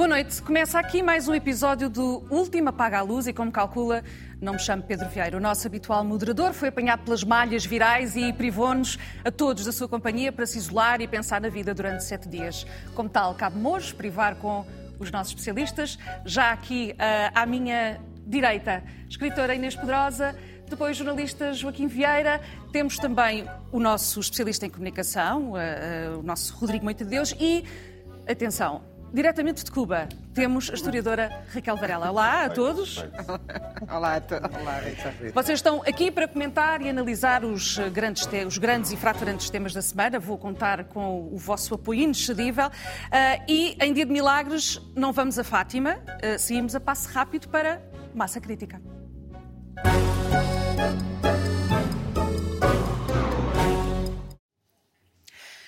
Boa noite. Começa aqui mais um episódio do Último Apaga a Luz e, como calcula, não me chamo Pedro Vieira. O nosso habitual moderador foi apanhado pelas malhas virais e privou-nos a todos da sua companhia para se isolar e pensar na vida durante sete dias. Como tal, cabe-me hoje privar com os nossos especialistas. Já aqui uh, à minha direita, escritora Inês Pedrosa, depois jornalista Joaquim Vieira, temos também o nosso especialista em comunicação, uh, uh, o nosso Rodrigo Moita de Deus e, atenção, Diretamente de Cuba, temos a historiadora Raquel Varela. Olá a todos. Olá a todos. Vocês estão aqui para comentar e analisar os grandes, os grandes e fraturantes temas da semana. Vou contar com o vosso apoio inexcedível. Uh, e em Dia de Milagres, não vamos a Fátima, uh, seguimos a passo rápido para Massa Crítica. Thank you.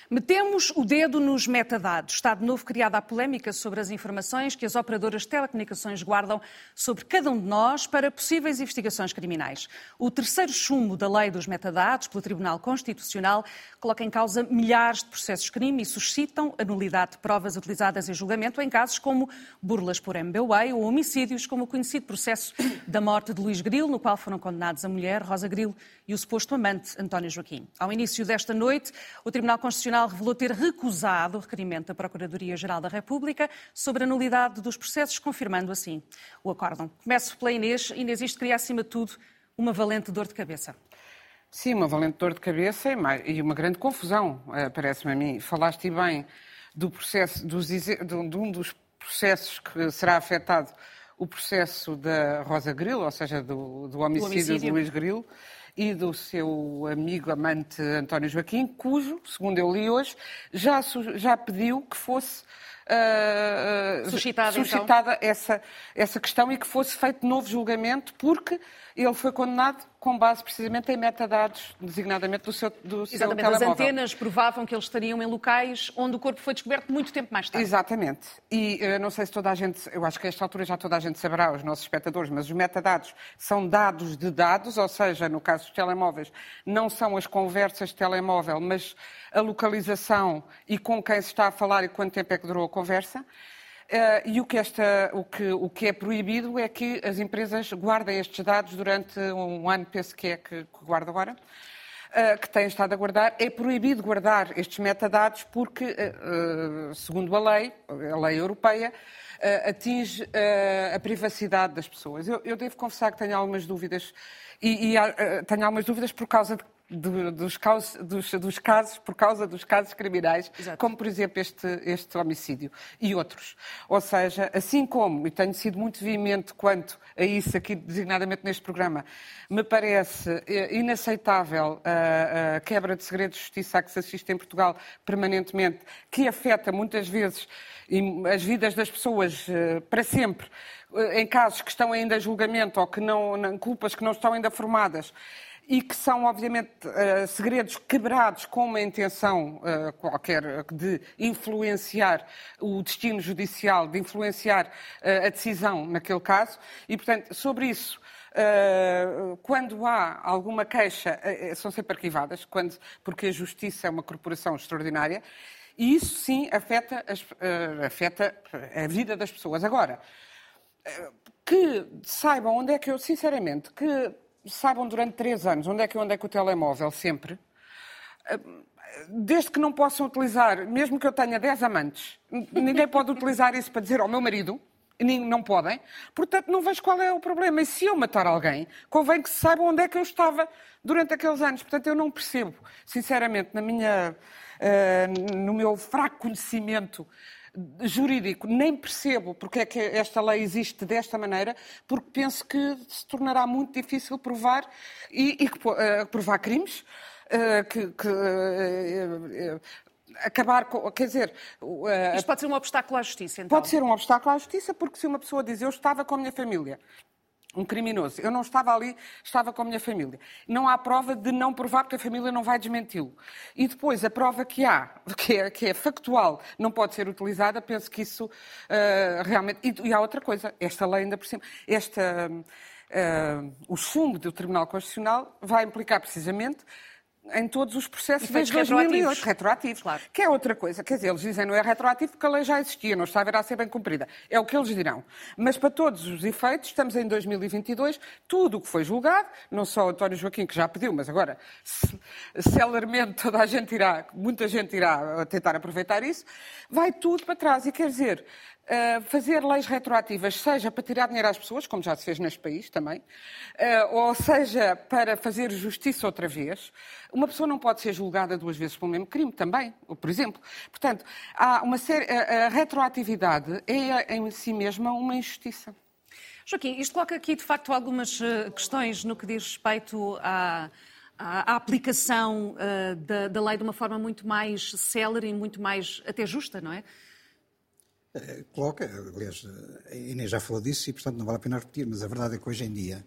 Metemos o dedo nos metadados. Está de novo criada a polémica sobre as informações que as operadoras de telecomunicações guardam sobre cada um de nós para possíveis investigações criminais. O terceiro chumbo da lei dos metadados, pelo Tribunal Constitucional, coloca em causa milhares de processos crime e suscitam a nulidade de provas utilizadas em julgamento em casos como burlas por MBWay ou homicídios, como o conhecido processo da morte de Luís Grilo, no qual foram condenados a mulher, Rosa Grilo, e o suposto amante, António Joaquim. Ao início desta noite, o Tribunal Constitucional Tribunal revelou ter recusado o requerimento da Procuradoria-Geral da República sobre a nulidade dos processos, confirmando assim o acórdão. Começo pela Inês. Inês, isto cria, acima de tudo, uma valente dor de cabeça. Sim, uma valente dor de cabeça e uma grande confusão, eh, parece-me a mim. Falaste bem do processo, dos, de um dos processos que será afetado o processo da Rosa Grilo, ou seja, do, do homicídio, homicídio, de Luís Grilo e do seu amigo amante António Joaquim, cujo, segundo eu li hoje, já, já pediu que fosse uh, suscitada, suscitada então. essa, essa questão e que fosse feito novo julgamento, porque ele foi condenado com base precisamente em metadados, designadamente do seu, do seu Exatamente, telemóvel. as antenas provavam que eles estariam em locais onde o corpo foi descoberto muito tempo mais tarde. Exatamente. E uh, não sei se toda a gente, eu acho que a esta altura já toda a gente saberá, os nossos espectadores, mas os metadados são dados de dados, ou seja, no caso dos telemóveis, não são as conversas de telemóvel, mas a localização e com quem se está a falar e quanto tempo é que durou a conversa. Uh, e o que, esta, o, que, o que é proibido é que as empresas guardem estes dados durante um ano, penso que é que, que guarda agora, uh, que têm estado a guardar. É proibido guardar estes metadados porque, uh, segundo a lei, a lei europeia, atinge a privacidade das pessoas. Eu, eu, devo confessar que tenho algumas dúvidas e, e tenho algumas dúvidas por causa de do, dos, casos, dos, dos, casos, por causa dos casos criminais, Exato. como por exemplo este, este homicídio e outros. Ou seja, assim como, e tenho sido muito veemente quanto a isso aqui designadamente neste programa, me parece eh, inaceitável a, a quebra de segredos de justiça a que se assiste em Portugal permanentemente, que afeta muitas vezes as vidas das pessoas eh, para sempre, eh, em casos que estão ainda em julgamento ou que não, culpas que não estão ainda formadas e que são, obviamente, uh, segredos quebrados com uma intenção uh, qualquer de influenciar o destino judicial, de influenciar uh, a decisão naquele caso. E, portanto, sobre isso, quando há alguma queixa, são sempre arquivadas, quando, porque a Justiça é uma corporação extraordinária. E isso sim afeta, as, afeta a vida das pessoas. Agora, que saibam onde é que eu, sinceramente, que saibam durante três anos onde é que eu andei com o telemóvel, sempre. Ah, desde que não possam utilizar, mesmo que eu tenha dez amantes, ninguém pode utilizar isso para dizer ao meu marido, não podem. Portanto, não vejo qual é o problema. E se eu matar alguém, convém que se saiba onde é que eu estava durante aqueles anos. Portanto, eu não percebo, sinceramente, na minha, uh, no meu fraco conhecimento jurídico, nem percebo porque é que esta lei existe desta maneira, porque penso que se tornará muito difícil provar e, e uh, provar crimes. Uh, que, que uh, acabar com. Quer dizer. Isto pode ser um obstáculo à justiça, então? Pode ser um obstáculo à justiça, porque se uma pessoa diz eu estava com a minha família um criminoso. Eu não estava ali, estava com a minha família. Não há prova de não provar, porque a família não vai desmenti-lo. E depois, a prova que há, que é, que é factual, não pode ser utilizada, penso que isso uh, realmente. E, e, há outra coisa, esta lei ainda por cima, esta. uh, o sumo do Tribunal Constitucional vai implicar precisamente em todos os processos desde 2008, retroativos. Claro. Que é outra coisa. Quer dizer, eles dizem não é retroativo porque a lei já existia, não está a ver a ser bem cumprida. É o que eles dirão. Mas para todos os efeitos, estamos em 2022, tudo o que foi julgado, não só o António Joaquim, que já pediu, mas agora, celermente, toda a gente irá, muita gente irá tentar aproveitar isso, vai tudo para trás. E quer dizer, Uh, fazer leis retroativas, seja para tirar dinheiro às pessoas, como já se fez neste país também, uh, ou seja para fazer justiça outra vez, uma pessoa não pode ser julgada duas vezes pelo mesmo crime também, por exemplo. Portanto, há uma série, a, a retroatividade é em si mesma uma injustiça. Joaquim, isto coloca aqui de facto algumas eh, questões no que diz respeito à, à aplicação uh, da, da lei de uma forma muito mais célere e muito mais até justa, não é? Coloca, aliás, a Inês já falou disso e, portanto, não vale a pena repetir, mas a verdade é que hoje em dia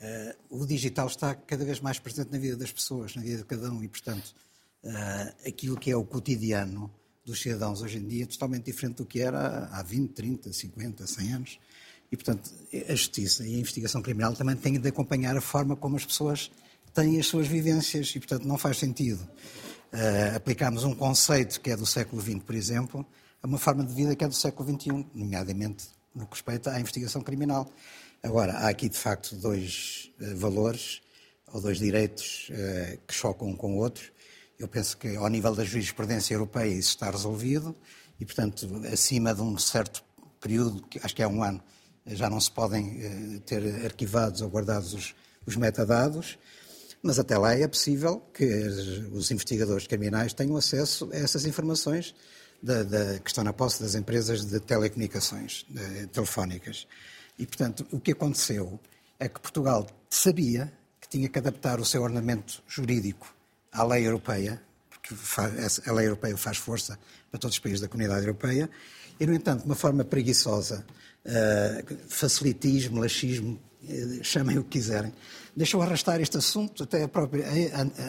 uh, o digital está cada vez mais presente na vida das pessoas, na vida de cada um e, portanto, uh, aquilo que é o cotidiano dos cidadãos hoje em dia é totalmente diferente do que era há 20, 30, 50, 100 anos. E, portanto, a justiça e a investigação criminal também têm de acompanhar a forma como as pessoas têm as suas vivências e, portanto, não faz sentido uh, aplicarmos um conceito que é do século XX, por exemplo, a uma forma de vida que é do século XXI, nomeadamente no que respeita à investigação criminal. Agora, há aqui de facto dois uh, valores ou dois direitos uh, que chocam um com o outro. Eu penso que ao nível da jurisprudência europeia isso está resolvido e, portanto, acima de um certo período, que acho que é um ano, já não se podem ter arquivados ou guardados os, os metadados. Mas até lá é possível que os investigadores criminais tenham acesso a essas informações da, da, que estão na posse das empresas de telecomunicações de, telefónicas. E, portanto, o que aconteceu é que Portugal sabia que tinha que adaptar o seu ordenamento jurídico à lei europeia, porque a lei europeia faz força para todos os países da comunidade europeia, e, no entanto, de uma forma preguiçosa, uh, facilitismo, laxismo, uh, chamem o que quiserem, deixou arrastar este assunto, até a própria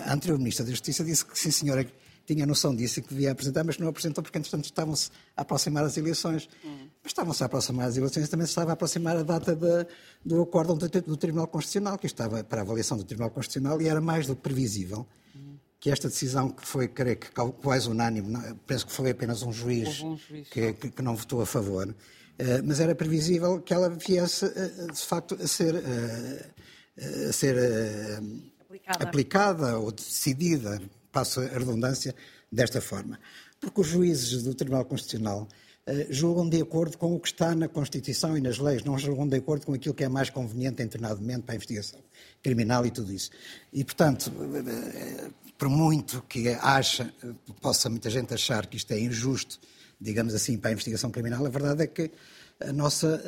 a anterior Ministra da Justiça disse que, sim senhora, tinha noção disso e que devia apresentar, mas não apresentou porque, entretanto, estavam-se a aproximar as eleições. Hum. Mas estavam-se a aproximar as eleições e também se estava a aproximar a data de, do acordo do, do, Tribunal Constitucional, que estava para a avaliação do Tribunal Constitucional e era mais do que previsível hum. que esta decisão, que foi, creio que quase unânime, não, penso que foi apenas um juiz, um juiz que, que, que, não votou a favor, uh, mas era previsível que ela viesse, uh, de facto, a ser, uh, a ser aplicada. aplicada ou decidida passo a redundância, desta forma. Porque os juízes do Tribunal Constitucional uh, julgam de acordo com o que está na Constituição e nas leis, não julgam de acordo com aquilo que é mais conveniente momento para a investigação criminal e tudo isso. E, portanto, uh, por muito que acha, possa muita gente achar que isto é injusto, digamos assim, para a investigação criminal, a verdade é que a nossa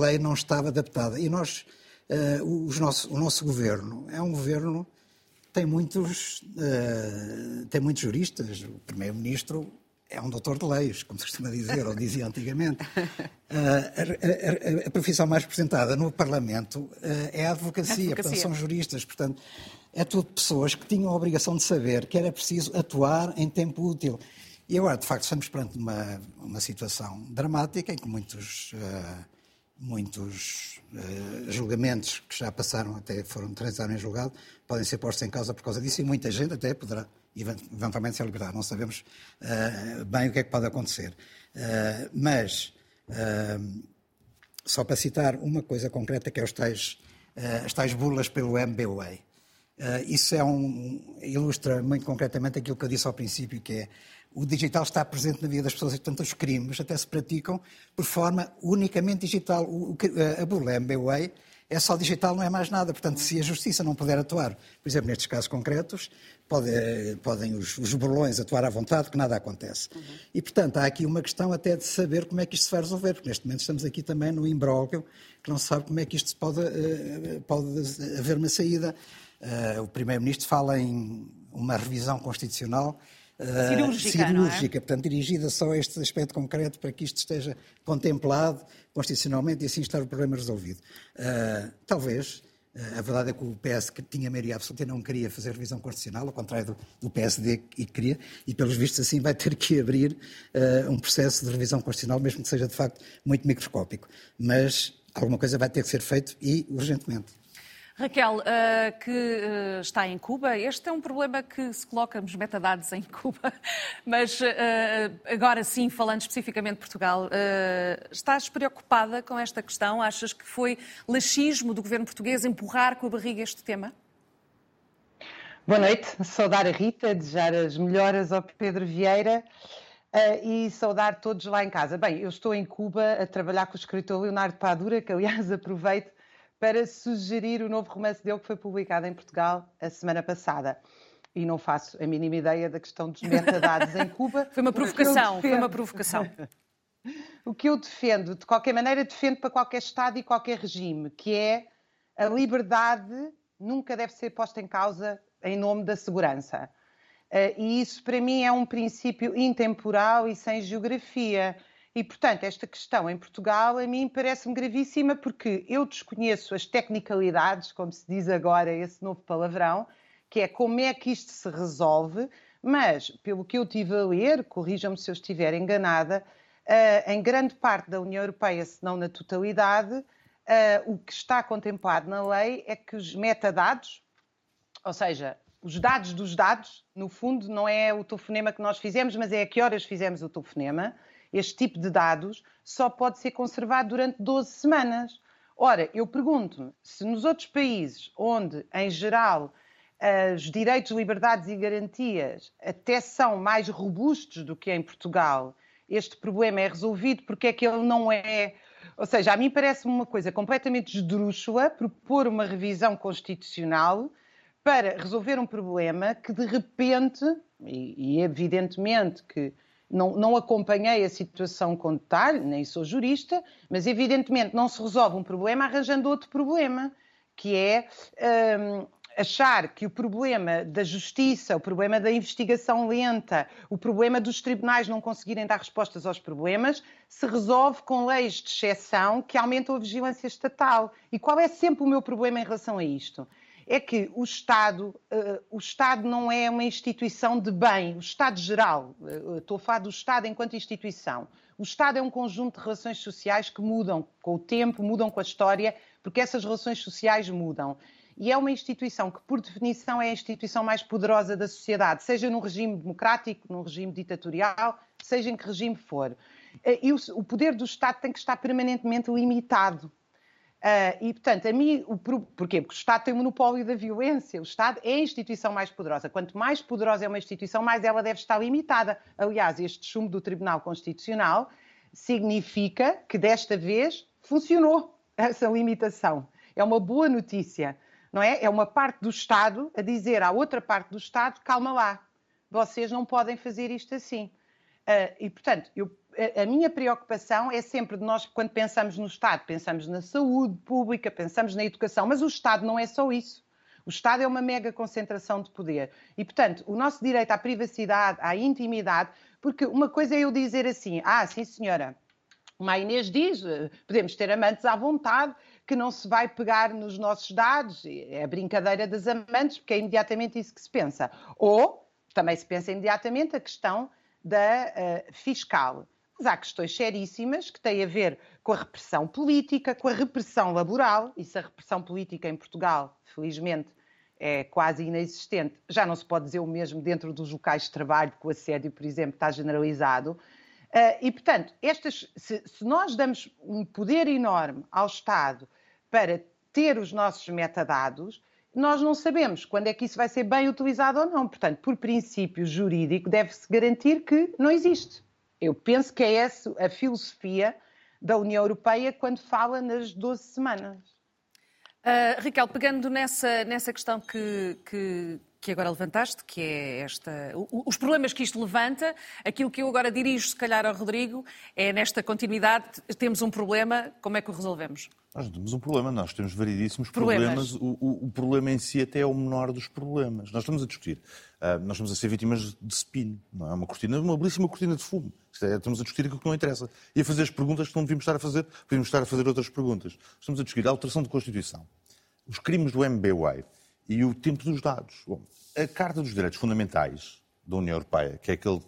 lei não estava adaptada. E nós, nosso, o nosso governo é um governo tem muitos, uh, tem muitos juristas. O primeiro-ministro é um doutor de leis, como se costuma dizer, ou dizia antigamente. Uh, a, a, a, profissão mais representada no Parlamento uh, é a advocacia, advocacia. Portanto, são juristas. Portanto, é tudo pessoas que tinham a obrigação de saber que era preciso atuar em tempo útil. E agora, de facto, estamos perante uma, uma situação dramática em que muitos, uh, muitos julgamentos que já passaram, até foram transados em julgado, podem ser postos em causa por causa disso e muita gente até poderá eventualmente ser libertada. Não sabemos uh, bem o que é que pode acontecer. Uh, mas, uh, só para citar uma coisa concreta, que é os tais, as tais burlas pelo MBWay. isso é um, ilustra muito concretamente aquilo que eu disse ao princípio, que é o digital está presente na vida das pessoas e, portanto, os crimes até se praticam por forma unicamente digital. O, a burla MBWay é só digital, não é mais nada. Portanto, se a justiça não puder atuar, por exemplo, nestes casos concretos, pode, eh, podem os, os burlões atuar à vontade, que nada acontece. Uhum. E, portanto, há aqui uma questão até de saber como é que isto se vai resolver, porque neste momento estamos aqui também no imbróglio, que não se sabe como é que isto pode, eh, pode haver uma saída. Uh, o Primeiro-Ministro fala em uma revisão constitucional cirúrgica, cirúrgica é? portanto, dirigida só a este aspecto concreto para que isto esteja contemplado constitucionalmente e assim estar o problema resolvido. Uh, talvez. Uh, a verdade é que o PS que tinha maioria absoluta não queria fazer revisão constitucional, ao contrário do, do PSD que queria, e pelos vistos assim vai ter que abrir uh, um processo de revisão constitucional, mesmo que seja de facto muito microscópico. Mas alguma coisa vai ter que ser feito e urgentemente. Raquel, uh, que uh, está em Cuba, este é um problema que se coloca nos metadados em Cuba, mas uh, agora sim, falando especificamente de Portugal, estás preocupada com esta questão? Achas que foi laxismo do governo português empurrar com a barriga este tema? Boa noite, saudar a Rita, desejar as melhoras ao Pedro Vieira. Uh, e saudar todos lá em casa. Bem, eu estou em Cuba a trabalhar com o escritor Leonardo Padura, que aliás aproveito para sugerir o novo romance dele que foi publicado em Portugal a semana passada. E não faço a mínima ideia da questão dos metadados em Cuba. Foi uma provocação, foi uma provocação. o que eu defendo, de qualquer maneira, defendo para qualquer Estado e qualquer regime, que é a liberdade nunca deve ser posta em causa em nome da segurança. Uh, e isso, para mim, é um princípio intemporal e sem geografia. E, portanto, esta questão em Portugal a mim parece-me gravíssima porque eu desconheço as tecnicalidades, como se diz agora esse novo palavrão, que é como é que isto se resolve, mas, pelo que eu tive a ler, corrijam-me se eu estiver enganada, uh, em grande parte da União Europeia, se não na totalidade, uh, o que está contemplado na lei é que os metadados, ou seja, os dados dos dados, no fundo, não é o telefonema que nós fizemos, mas é a que horas fizemos o telefonema, este tipo de dados só pode ser conservado durante 12 semanas. Ora, eu pergunto-me se nos outros países onde, em geral, os direitos, liberdades e garantias até são mais robustos do que em Portugal, este problema é resolvido, porque é que ele não é. Ou seja, a mim parece-me uma coisa completamente esdrúxula propor uma revisão constitucional para resolver um problema que, de repente, e, e evidentemente que não, não acompanhei a situação com detalhe, nem sou jurista, mas evidentemente não se resolve um problema arranjando outro problema, que é hum, achar que o problema da justiça, o problema da investigação lenta, o problema dos tribunais não conseguirem dar respostas aos problemas, se resolve com leis de exceção que aumentam a vigilância estatal. E qual é sempre o meu problema em relação a isto? É que o Estado, uh, o Estado não é uma instituição de bem, o Estado geral, uh, estou a falar do Estado enquanto instituição. O Estado é um conjunto de relações sociais que mudam com o tempo, mudam com a história, porque essas relações sociais mudam. E é uma instituição que, por definição, é a instituição mais poderosa da sociedade, seja num regime democrático, num regime ditatorial, seja em que regime for. E o poder do Estado tem que estar permanentemente limitado. Uh, e, portanto, a mim, o, porquê? Porque o Estado tem o monopólio da violência. O Estado é a instituição mais poderosa. Quanto mais poderosa é uma instituição, mais ela deve estar limitada. Aliás, este chumbo do Tribunal Constitucional significa que desta vez funcionou essa limitação. É uma boa notícia, não é? É uma parte do Estado a dizer à outra parte do Estado: calma lá, vocês não podem fazer isto assim. Uh, e, portanto, eu a minha preocupação é sempre de nós, quando pensamos no Estado, pensamos na saúde pública, pensamos na educação, mas o Estado não é só isso. O Estado é uma mega concentração de poder. E, portanto, o nosso direito à privacidade, à intimidade, porque uma coisa é eu dizer assim, ah, sim senhora, uma Inês diz, eh, podemos ter amantes à vontade, que não se vai pegar nos nossos dados, é a brincadeira das amantes, porque é imediatamente isso que se pensa. Ou, também se pensa imediatamente a questão da uh, fiscal. Mas há questões seríssimas que têm a ver com a repressão política, com a repressão laboral, e se a repressão política em Portugal, felizmente, é quase inexistente, já não se pode dizer o mesmo dentro dos locais de trabalho, que o assédio, por exemplo, está generalizado. Uh, e, portanto, estas, se, se nós damos um poder enorme ao Estado para ter os nossos metadados, nós não sabemos quando é que isso vai ser bem utilizado ou não. Portanto, por princípio jurídico, deve-se garantir que não existe. Eu penso que é essa a filosofia da União Europeia quando fala nas 12 semanas. Uh, Raquel, pegando nessa, nessa questão que, que, que agora levantaste, que é esta, os problemas que isto levanta, aquilo que eu agora dirijo, se calhar, ao Rodrigo, é nesta continuidade, temos um problema, como é que o resolvemos? Nós não temos um problema, nós temos variedíssimos problemas. problemas. O, o, o, problema em si até é o menor dos problemas. Nós estamos a discutir, uh, nós estamos a ser vítimas de spin, não é? Uma cortina, uma belíssima cortina de fumo. É, estamos a discutir aquilo que não interessa. E a fazer as perguntas que não devíamos estar a fazer, devíamos estar a fazer outras perguntas. Estamos a discutir a alteração de Constituição, os crimes do MBWay e o tempo dos dados. Bom, a Carta dos Direitos Fundamentais da União Europeia, que é aquele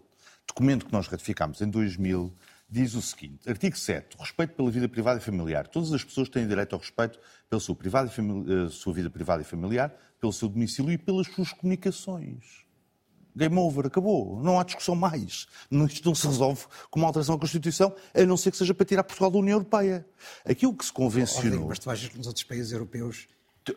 documento que nós ratificámos em 2000, diz o seguinte: artigo 7. Respeito pela vida privada e familiar. Todas as pessoas têm direito ao respeito pela sua, privada e sua vida privada e familiar, pelo seu domicílio e pelas suas comunicações. Game over, acabou. Não há discussão mais. Isto não se resolve com uma alteração da Constituição, a não ser que seja para tirar Portugal da União Europeia. Aquilo que se convencionou. mas tu achas que nos outros países europeus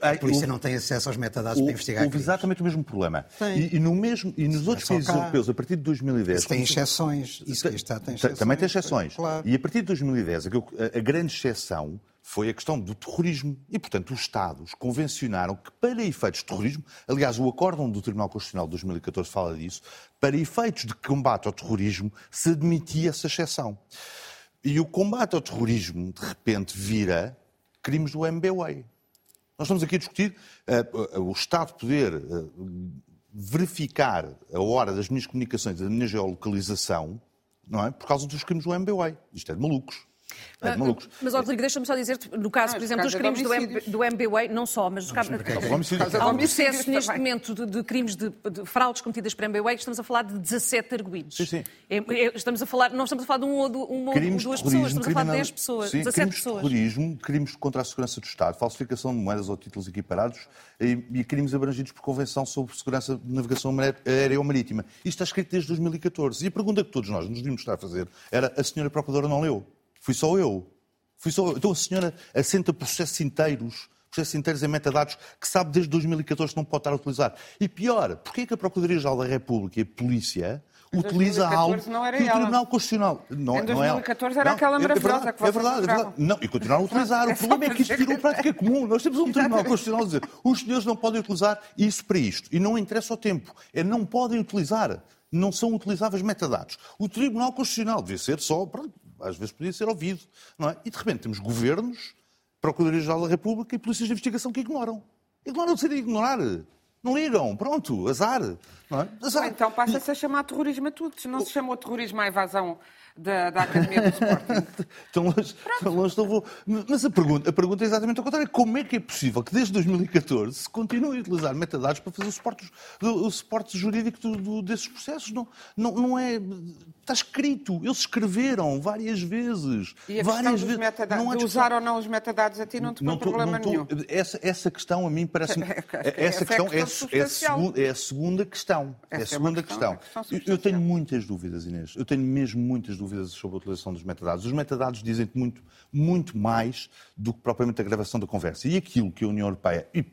a polícia não tem acesso aos metadados o, para investigar Houve exatamente o mesmo problema. E, e, no mesmo, e nos outros países cá. europeus, a partir de 2010... Isso tem exceções. Isso que está tem exceções. Também tem exceções. Claro. E a partir de 2010, a, a grande exceção foi a questão do terrorismo. E, portanto, os Estados convencionaram que, para efeitos de terrorismo, aliás, o acórdão do Tribunal Constitucional de 2014 fala disso, para efeitos de combate ao terrorismo, se admitia essa exceção. E o combate ao terrorismo, de repente, vira crimes do MBWay. Nós estamos aqui a discutir uh, o Estado poder uh, verificar a hora das minhas comunicações, da minha geolocalização, não é? Por causa dos crimes do MBWay. Isto é de malucos. É de malucos. Mas, Rodrigo, deixa-me só dizer, no caso, por exemplo, dos crimes do, M, do MBWay, não só, mas dos casos. Há um processo neste momento de, de crimes de, de, fraudes cometidas por MBWay, estamos a falar de 17 arguídos. Sim, sim. É, é, estamos a falar, não estamos a falar de um ou uma ou duas pessoas, estamos a falar de 10 pessoas, sim, 17 crimes pessoas. De terrorismo, crimes contra a segurança do Estado, falsificação de moedas ou títulos equiparados e, e crimes abrangidos por Convenção sobre Segurança de Navegação Aérea ou Marítima. Isto está escrito desde 2014. E a pergunta que todos nós nos devíamos estar a fazer era: a senhora Procuradora não leu? Fui só eu. Fui só... Então a senhora assenta processos inteiros, processos inteiros em metadados, que sabe desde 2014 que não pode estar a utilizar. E pior, porquê é que a Procuradoria-Geral da República e a Polícia utiliza algo que o Tribunal Constitucional. Não, em 2014 não é era não, aquela maravilhosa é, que vocês É verdade, é verdade. Não, e continuaram a utilizar. O problema é que isto virou prática comum. Nós temos um Tribunal Constitucional a dizer os senhores não podem utilizar isso para isto. E não interessa o tempo. É não podem utilizar. Não são utilizáveis metadados. O Tribunal Constitucional devia ser só, pronto, às vezes podia ser ouvido, não é? E de repente temos governos, Procuradoria-Geral da República e polícias de investigação que ignoram. Ignoram de ser ignorar. Não ligam, pronto, azar. Não é? azar. Ou então passa-se a chamar terrorismo a tudo. Se não se chamou terrorismo à evasão da, da Academia do Sporting. tão longe, tão longe vou. Mas a pergunta, a pergunta é exatamente ao contrário. Como é que é possível que desde 2014 se continue a utilizar metadados para fazer o suporte, o suporte jurídico do, do, desses processos? Não, não, não é. Está escrito. Eles escreveram várias vezes. E a várias vezes. Metadados, não de usar ou não os metadados a ti não te põe problema tô, nenhum. Essa, essa questão a mim parece-me. essa, essa questão é, é, é, a segunda questão. Essa é a segunda questão. questão. questão eu tenho muitas dúvidas, Inês. Eu tenho mesmo muitas dúvidas dúvidas sobre a utilização dos metadados. Os metadados dizem-te muito, muito mais do que propriamente a gravação da conversa. E aquilo que a União Europeia, e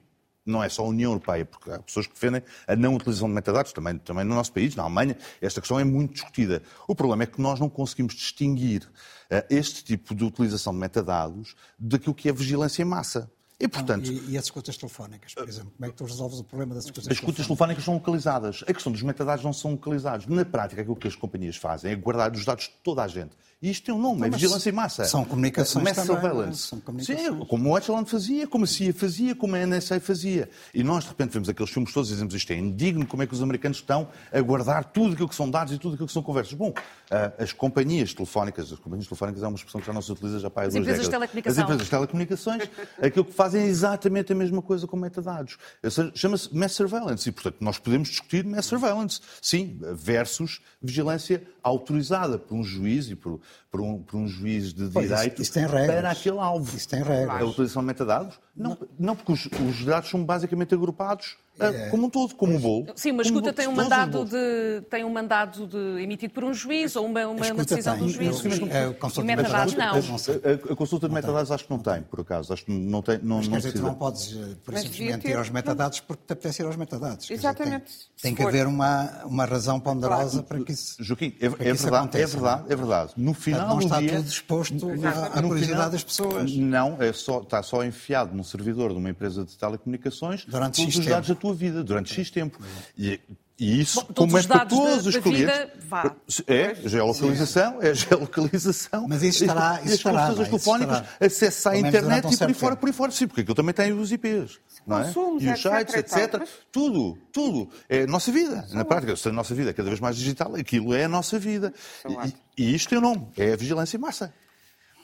não é só a União Europeia, porque há pessoas que defendem a não utilização de metadados, também, também no nosso país, na Alemanha, esta questão é muito discutida. O problema é que nós não conseguimos distinguir uh, este tipo de utilização de metadados daquilo que é vigilância em massa. E, portanto, não, e, e, as escutas telefónicas, por exemplo? Como é que tu resolves o problema das escutas telefónicas? As escutas telefónicas são localizadas. A questão dos metadados não são localizados. Na prática, aquilo que as companhias fazem é guardar os dados de toda a gente. E isto tem um nome, é vigilância em massa. São comunicações Mass também, surveillance. São comunicações. Sim, como o Echelon fazia, como a CIA fazia, como a NSA fazia. E nós, de repente, vemos aqueles filmes todos e dizemos isto é indigno, como é que os americanos estão a guardar tudo aquilo que são dados e tudo aquilo que são conversas. Bom, ah, as companhias telefónicas, as companhias telefónicas é uma expressão que já não se utiliza já para há duas décadas. As empresas de telecomunicações, aquilo que fazem é exatamente a mesma coisa com metadados. Chama-se mass surveillance e, portanto, nós podemos discutir mass surveillance, sim, versus vigilância autorizada por um juiz e por, por, um, por um juiz de pois, direito isso, isso para aquele alvo. Isso tem regras. A utilização de metadados? Não, não. não porque os, os dados são basicamente agrupados é. como um todo, como um bolo. Sim, mas escuta tem um, mandado de, tem um mandado de, emitido por um juiz ou uma, uma, uma decisão tem. do juiz. Eu, a consulta de metadados, não. A, consulta de metadados acho que não tem, por acaso. Acho que não tem. Não, mas não quer dizer, tu não podes, eh, por simplesmente, ir aos metadados porque te apetece ir aos metadados. Exatamente. Dizer, tem, tem que haver uma, uma razão ponderosa claro. para que isso Joaquim, é, é verdade, é verdade, é verdade. No final não está tudo exposto à curiosidade das pessoas. Não, é só, está só enfiado num servidor de uma empresa de telecomunicações durante os dados da tua vida, durante X tempo. E, e isso, Bom, como é para todos os clientes. Vida, é, geolocalização, é geolocalização. Mas isso estará. Isso e as estará, conversas telefónicas, acesso à internet e por aí fora, por aí fora. Sim, porque aquilo também tem os IPs. Não é? Consumos, e os sites, etc. etc. Tudo, tudo. É a nossa vida. Na prática, se a nossa vida é cada vez mais digital, aquilo é a nossa vida. E, e isto tem um nome, é a vigilância em massa.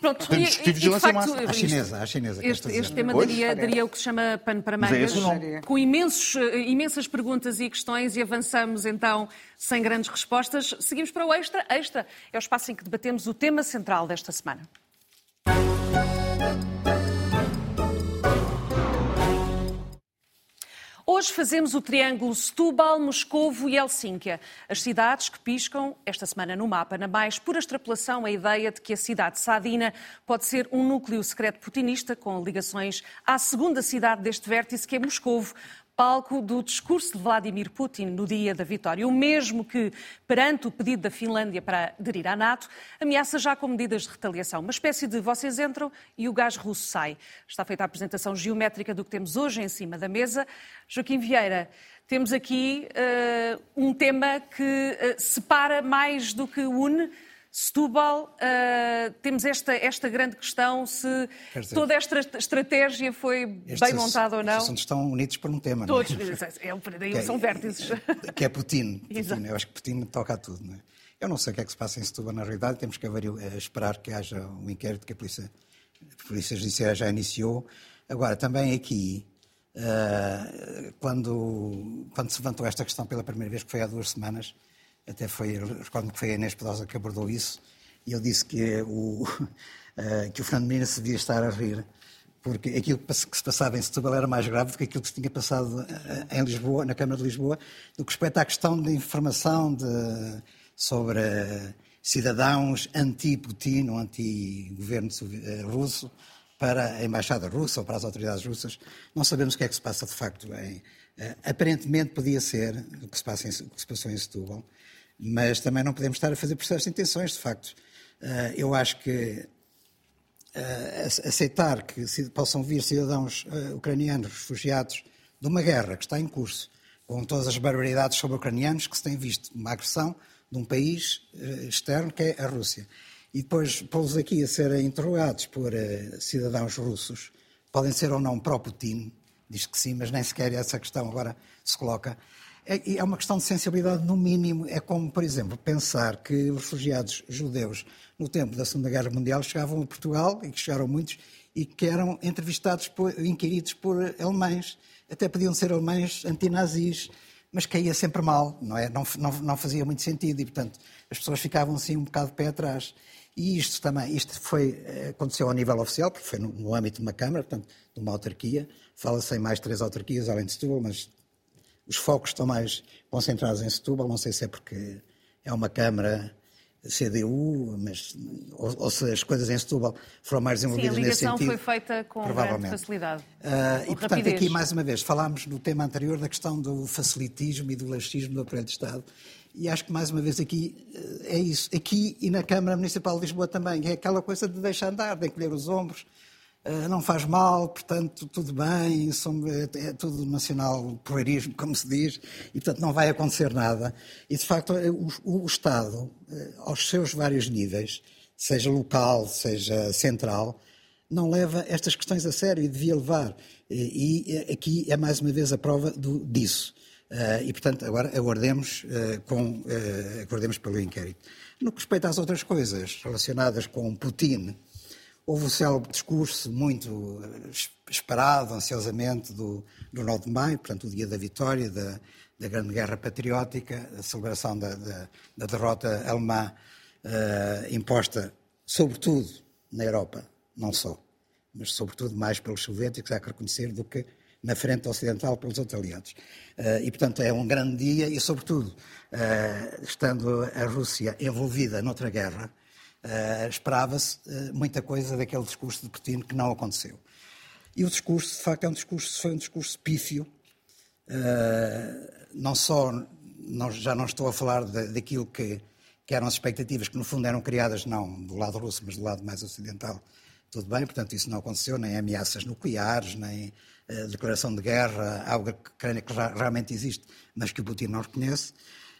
Pronto, Portanto, discutir vigilância facto, máxima. À chinesa, à chinesa. Este, este tema daria, daria, o que se chama pano para é mangas, é com imensos, eh, imensas perguntas e questões e avançamos então sem grandes respostas. Seguimos para o Extra. Extra é o espaço em que debatemos o tema central desta semana. Hoje fazemos o triângulo Setúbal, Moscovo e Helsínquia, as cidades que piscam esta semana no mapa, na mais pura extrapolação a ideia de que a cidade sadina pode ser um núcleo secreto putinista com ligações à segunda cidade deste vértice, que é Moscovo, palco do discurso de Vladimir Putin no dia da vitória. O mesmo que, perante o pedido da Finlândia para aderir à NATO, ameaça já com medidas de retaliação. Uma espécie de vocês entram e o gás russo sai. Está feita a apresentação geométrica do que temos hoje em cima da mesa. Joaquim Vieira, temos aqui uh, um tema que uh, separa mais do que une. Setúbal, uh, temos esta, esta grande questão se dizer, toda esta estratégia foi estes, bem montada ou não. Estes estão unidos por um tema, Todos, não é? é, são vértizes. Que é Putin. Putin. Eu acho que Putin toca a tudo, não é? Eu não sei o que é que se passa em Setúbal, na realidade, temos que eh, esperar que haja um inquérito que a Polícia, a Polícia Judiciária já iniciou. Agora, também aqui, uh, quando, quando se levantou esta questão pela primeira vez, que foi há duas semanas, até foi, recordo que foi a Inês Pedosa que abordou isso, e ele disse que o, uh, que o Fernando Mendes se devia estar a rir, porque aquilo que se passava em Setúbal era mais grave do que aquilo que se tinha passado eh, em Lisboa, na Câmara de Lisboa, no que respeita à questão de informação de, sobre cidadãos anti-Putin ou anti-governo eh, russo para a embaixada russa ou para as autoridades russas. Não sabemos o que é que se passa de facto. Em, aparentemente podia ser o que se, passa em, o que se passou em Setúbal mas também não podemos estar a fazer processos de intenções, de facto. Uh, eu acho que uh, aceitar que possam vir cidadãos uh, ucranianos refugiados de uma guerra que está em curso, com todas as barbaridades sobre ucranianos que se tem visto, uma agressão de um país externo que é a Rússia. E depois pô-los aqui a serem interrogados por cidadãos russos, podem ser ou não pró-Putin, diz que sim, mas nem sequer essa questão agora se coloca. É, é uma questão de sensibilidade, no mínimo. É como, por exemplo, pensar que os refugiados judeus, no tempo da Segunda Guerra Mundial, chegavam a Portugal, e que chegaram muitos, e que eram entrevistados, por, inquiridos por alemães. Até podiam ser alemães antinazis, mas caía sempre mal, não é? Não, não, não fazia muito sentido, e, portanto, as pessoas ficavam assim um bocado de pé atrás. E isto também, isto foi, aconteceu ao nível oficial, porque foi no, no âmbito de uma Câmara, portanto, de uma autarquia. Fala-se em mais três autarquias, além de Setúbal, mas os focos estão mais concentrados em Setúbal, não sei se é porque é uma Câmara CDU, mas, ou, ou, se as coisas em Setúbal foram mais desenvolvidas Sim, nesse sentido. foi feita com grande facilidade. Uh, e, portanto, rapidez. aqui, mais uma vez, falámos no tema anterior da questão do facilitismo e do laxismo do aparelho de Estado. E acho que, mais uma vez, aqui eh, é isso. Aqui e na Câmara Municipal de Lisboa também. É aquela coisa de deixar andar, de encolher os ombros, não faz mal, portanto, tudo bem, é, é tudo nacional poerismo, como se diz, e, portanto, não vai acontecer nada. E, de facto, eh, o, Estado, eh, aos seus vários níveis, seja local, seja central, não leva estas questões a sério e devia levar. E, aqui é mais uma vez a prova do, disso. E, portanto, agora aguardemos, com, aguardemos pelo inquérito. No que respeita às outras coisas relacionadas com Putin, Houve o célebre discurso muito eh, esperado, ansiosamente, do, do 9 de maio, portanto, o dia da vitória, da, da Grande Guerra Patriótica, a celebração da, da, da derrota alemã uh, imposta, sobretudo, na Europa, não só, mas sobretudo mais pelos soviéticos, há que reconhecer, do que na frente ocidental pelos outros aliados. Uh, e, portanto, é um grande dia e, sobretudo, uh, estando a Rússia envolvida noutra guerra, Uh, Esperava-se uh, muita coisa daquele discurso de Putin que não aconteceu. E o discurso, de facto, é um discurso, foi um discurso pífio. Uh, não só, não, já não estou a falar daquilo que, que, eram as expectativas, que no fundo eram criadas não do lado russo, mas do lado mais ocidental. Tudo bem, portanto, isso não aconteceu, nem ameaças nucleares, nem declaração de guerra, algo que, que realmente existe, mas que o Putin não reconhece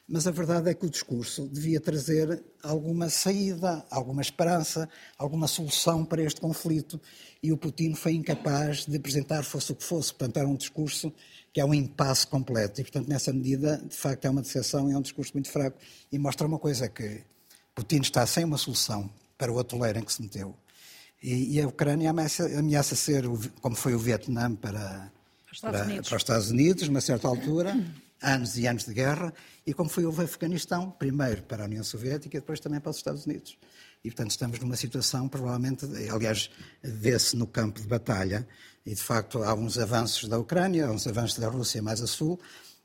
mas a verdade é que o discurso devia trazer alguma saída, alguma esperança, alguma solução para este conflito. E o Putin foi incapaz de apresentar, fosse o que fosse. Portanto, era um discurso que é um impasse completo. E, portanto, nessa medida, de facto, é uma decepção e é um discurso muito fraco. E mostra uma coisa, que Putin está sem uma solução para o atoleiro em que se meteu. E, e a Ucrânia ameaça, ameaça, ser, como foi o Vietnã para, para, para, para os Estados Unidos, numa certa altura, anos e anos de guerra, e como foi o Afeganistão, primeiro para a União Soviética e depois também para os Estados Unidos. E, portanto, estamos numa situação, provavelmente, aliás, vê-se no campo de batalha, e de facto há uns avanços da Ucrânia, há uns avanços da Rússia mais a sul,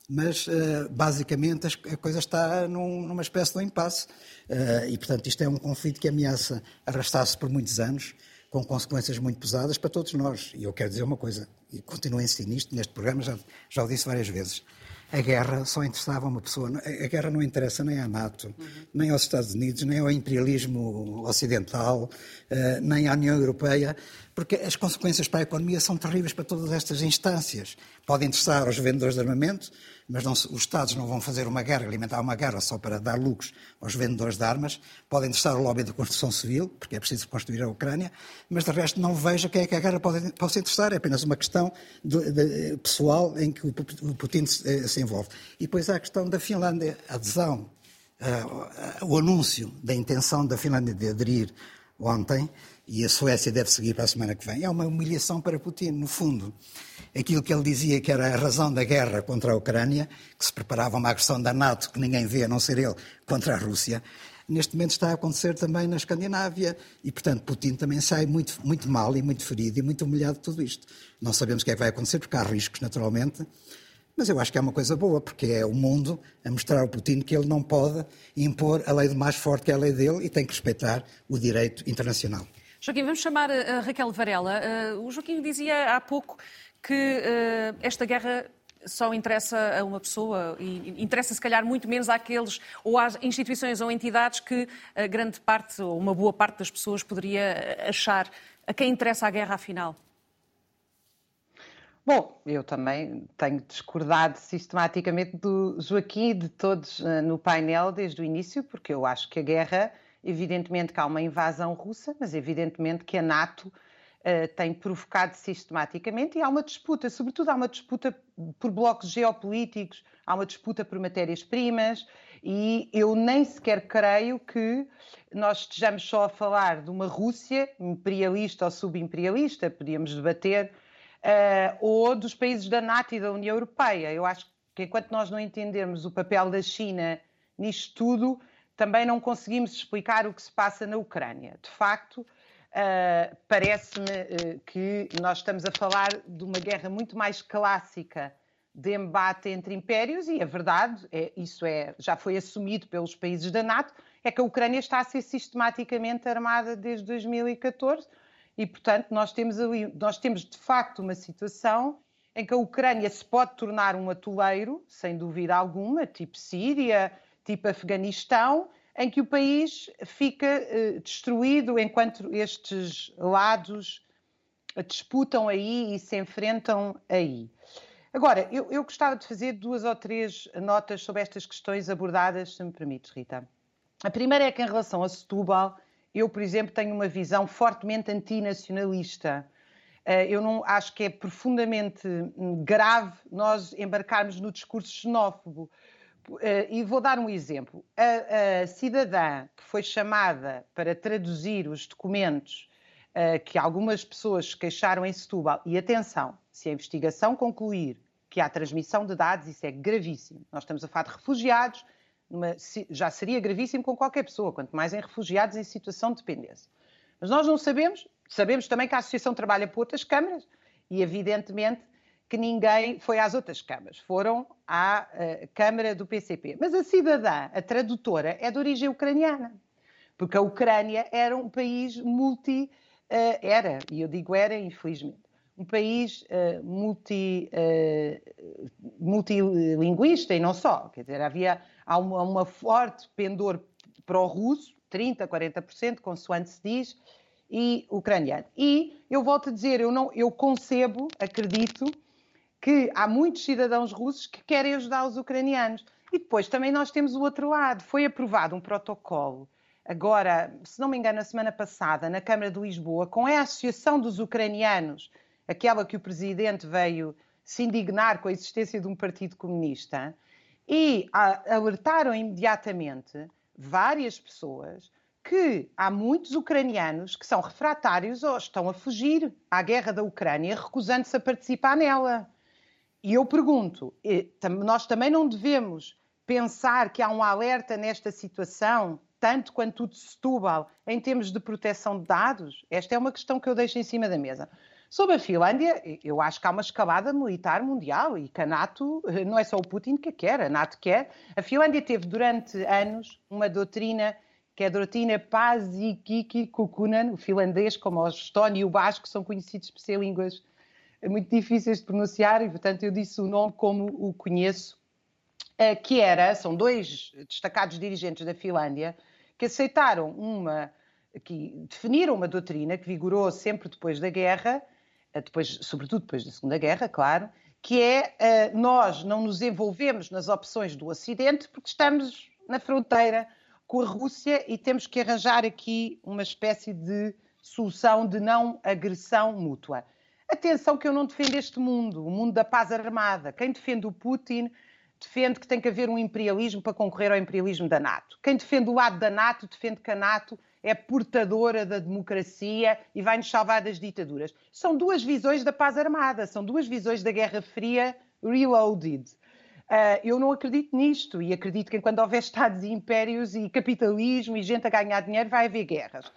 mas uh, basicamente a coisa está num, numa espécie de um impasse. Uh, e, portanto, isto é um conflito que ameaça arrastar-se por muitos anos, com consequências muito pesadas para todos nós. E eu quero dizer uma coisa, e continuo a insistir nisto, neste programa já, já o disse várias vezes a guerra só interessava uma pessoa. A guerra não interessa nem à NATO, uhum. nem aos Estados Unidos, nem ao imperialismo ocidental, eh, nem à União Europeia, porque as consequências para a economia são terríveis para todas estas instâncias. Podem interessar aos vendedores de armamento, mas não, os Estados não vão fazer uma guerra, alimentar uma guerra só para dar lucros aos vendedores de armas. Podem interessar o lobby da construção civil, porque é preciso construir a Ucrânia, mas de resto não vejo quem é que a guerra pode, pode interessar. É apenas uma questão de, de, pessoal em que o Putin se, eh, se, envolve. E depois há a questão da Finlândia, a adesão, uh, o anúncio da intenção da Finlândia de aderir ontem, e a Suécia deve seguir para a semana que vem, é uma humilhação para Putin, no fundo aquilo que ele dizia que era a razão da guerra contra a Ucrânia, que se preparava uma agressão da NATO, que ninguém vê a não ser ele, contra a Rússia, neste momento está a acontecer também na Escandinávia. E, portanto, Putin também sai muito, muito mal e muito ferido e muito humilhado de tudo isto. Não sabemos o que é que vai acontecer, porque há riscos, naturalmente. Mas eu acho que é uma coisa boa, porque é o mundo a mostrar ao Putin que ele não pode impor a lei do mais forte, que é a lei dele, e tem que respeitar o direito internacional. Joaquim, vamos chamar a Raquel Varela. Uh, o Joaquim dizia há pouco que uh, esta guerra só interessa a uma pessoa e interessa se calhar muito menos àqueles ou às instituições ou entidades que a grande parte ou uma boa parte das pessoas poderia achar. A quem interessa a guerra afinal? Bom, eu também tenho discordado sistematicamente do Joaquim e de todos uh, no painel desde o início, porque eu acho que a guerra, evidentemente que há uma invasão russa, mas evidentemente que a NATO uh, tem provocado sistematicamente e há uma disputa, sobretudo há uma disputa por blocos geopolíticos, há uma disputa por matérias-primas e eu nem sequer creio que nós estejamos só a falar de uma Rússia imperialista ou subimperialista, podíamos debater, uh, ou dos países da NATO e da União Europeia. Eu acho que enquanto nós não entendermos o papel da China nisto tudo, também não conseguimos explicar o que se passa na Ucrânia. De facto, Uh, Parece-me uh, que nós estamos a falar de uma guerra muito mais clássica de embate entre impérios e a verdade, é, isso é, já foi assumido pelos países da NATO, é que a Ucrânia está a ser sistematicamente armada desde 2014 e, portanto, nós temos, ali, nós temos de facto uma situação em que a Ucrânia se pode tornar um atoleiro, sem dúvida alguma, tipo Síria, tipo Afeganistão, em que o país fica uh, destruído enquanto estes lados disputam aí e se enfrentam aí. Agora, eu, eu, gostava de fazer duas ou três notas sobre estas questões abordadas, se me permites, Rita. A primeira é que, em relação a Setúbal, eu, por exemplo, tenho uma visão fortemente antinacionalista. Eh, eu não acho que é profundamente hum, grave nós embarcarmos no discurso xenófobo e vou dar um exemplo. A, a, cidadã que foi chamada para traduzir os documentos uh, que algumas pessoas queixaram em Setúbal, e atenção, se a investigação concluir que há transmissão de dados, isso é gravíssimo. Nós estamos a falar de refugiados, numa, já seria gravíssimo com qualquer pessoa, quanto mais em refugiados em situação de dependência. Mas nós não sabemos, sabemos também que a Associação trabalha por outras câmaras, e evidentemente que ninguém foi às outras câmaras, foram à uh, Câmara do PCP. Mas a cidadã, a tradutora, é de origem ucraniana, porque a Ucrânia era um país multi. Uh, era, e eu digo era, infelizmente, um país uh, multi, multilinguista e não só. Quer dizer, havia há uma, uma forte pendor para o russo, 30%, 40%, consoante se diz, e ucraniano. E eu volto a dizer, eu, não, eu concebo, acredito, que há muitos cidadãos russos que querem ajudar os ucranianos. E depois também nós temos o outro lado. Foi aprovado um protocolo, agora, se não me engano, na semana passada, na Câmara de Lisboa, com a Associação dos Ucranianos, aquela que o presidente veio se indignar com a existência de um partido comunista, e alertaram imediatamente várias pessoas que há muitos ucranianos que são refratários ou estão a fugir à guerra da Ucrânia, recusando-se a participar nela. E eu pergunto, nós também não devemos pensar que há um alerta nesta situação, tanto quanto o de Setúbal, em termos de proteção de dados? Esta é uma questão que eu deixo em cima da mesa. Sobre a Finlândia, eu acho que há uma escalada militar mundial e que a NATO, não é só o Putin que quer, a NATO quer. A Finlândia teve durante anos uma doutrina que é a doutrina Paasikivi Kukunen, o finlandês, como o estónio e o basco, são conhecidos por ser línguas muito difíceis de pronunciar e, portanto, eu disse o nome como o conheço, eh, que era, são dois destacados dirigentes da Finlândia que aceitaram uma, que definiram uma doutrina que vigorou sempre depois da guerra, eh, depois, sobretudo depois da Segunda Guerra, claro, que é eh, nós não nos envolvemos nas opções do Ocidente porque estamos na fronteira com a Rússia e temos que arranjar aqui uma espécie de solução de não agressão mútua. Atenção que eu não defendo este mundo, o mundo da paz armada. Quem defende o Putin defende que tem que haver um imperialismo para concorrer ao imperialismo da NATO. Quem defende o lado da NATO defende que a NATO é portadora da democracia e vai nos salvar das ditaduras. São duas visões da paz armada, são duas visões da Guerra Fria reloaded. Uh, eu não acredito nisto e acredito que enquanto houver Estados e impérios e capitalismo e gente a ganhar dinheiro, vai haver guerras.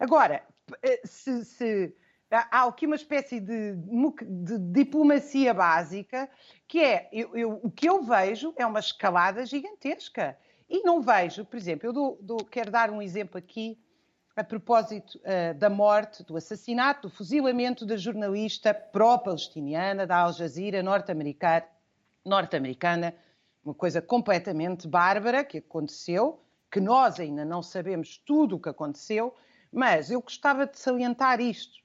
Agora, eh, se, se há aqui uma espécie de, de diplomacia básica que é, eu, eu, o que eu vejo é uma escalada gigantesca. E não vejo, por exemplo, eu dou, dou, quero dar um exemplo aqui a propósito uh, da morte, do assassinato, do fuzilamento da jornalista pró-palestiniana da Al Jazeera norte-americana, norte-americana, uma coisa completamente bárbara que aconteceu, que nós ainda não sabemos tudo o que aconteceu, mas eu gostava de salientar isto.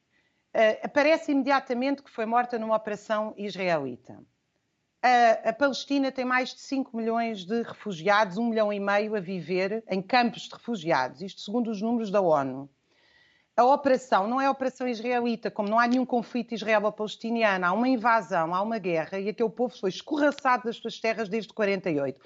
Uh, aparece imediatamente que foi morta numa operação israelita. Uh, a Palestina tem mais de 5 milhões de refugiados, 1 milhão e meio a viver em campos de refugiados, isto segundo os números da ONU. A operação não é a operação israelita, como não há nenhum conflito israelo-palestiniano, há uma invasão, há uma guerra e aquele povo foi escorraçado das suas terras desde 48.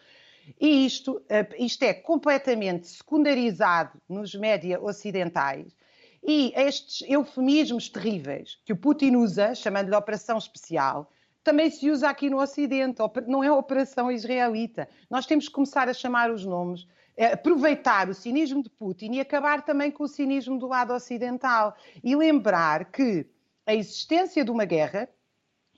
E isto, uh, isto é completamente secundarizado nos média ocidentais e estes eufemismos terríveis que o Putin usa, chamando-lhe operação especial, também se usa aqui no Ocidente, não é operação israelita. Nós temos que começar a chamar os nomes, é, aproveitar o cinismo de Putin e acabar também com o cinismo do lado ocidental. E lembrar que a existência de uma guerra,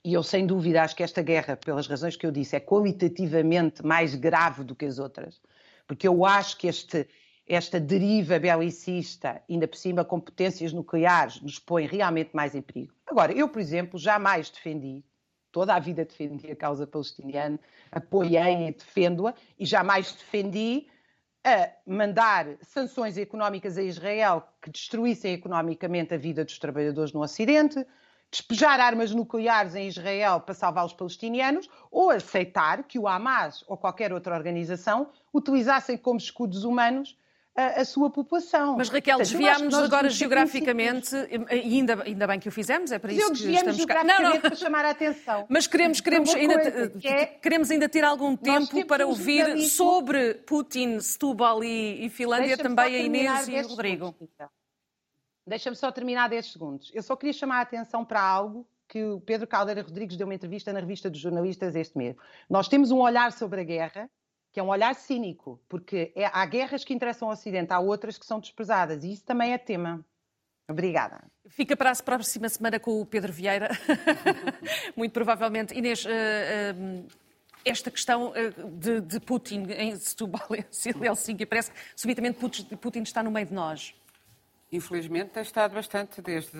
e eu sem dúvida acho que esta guerra, pelas razões que eu disse, é qualitativamente mais grave do que as outras, porque eu acho que este, esta deriva belicista, ainda por cima com potências nucleares, nos põe realmente mais em perigo. Agora, eu, por exemplo, jamais defendi, toda a vida defendi a causa palestiniana, apoiei e defendo-a, e jamais defendi a mandar sanções económicas a Israel que destruíssem economicamente a vida dos trabalhadores no Ocidente, despejar armas nucleares em Israel para salvar os palestinianos, ou aceitar que o Hamas ou qualquer outra organização utilizassem como escudos humanos a, a sua população. Mas Raquel, desviámos-nos agora geograficamente e ainda, ainda bem que o fizemos, é para isso que estamos cá. Não, não. para chamar a atenção. Mas queremos, queremos, ainda, que é... queremos ainda ter algum tempo para ouvir sobre Putin, Setúbal e, e Finlândia também a Inês e o Rodrigo. Deixa-me só terminar 10 segundos. Eu só queria chamar a atenção para algo que o Pedro Caldeira Rodrigues deu uma entrevista na revista dos jornalistas este mês. Nós temos um olhar sobre a guerra que é um olhar cínico, porque é, há guerras que interessam ao Ocidente, há outras que são desprezadas, e isso também é tema. Obrigada. Fica para a próxima semana com o Pedro Vieira, muito provavelmente. Inês, uh, uh, esta questão uh, de, de, Putin em Setúbal, em Helsinki, parece que subitamente Putin está no meio de nós. Infelizmente tem estado bastante desde...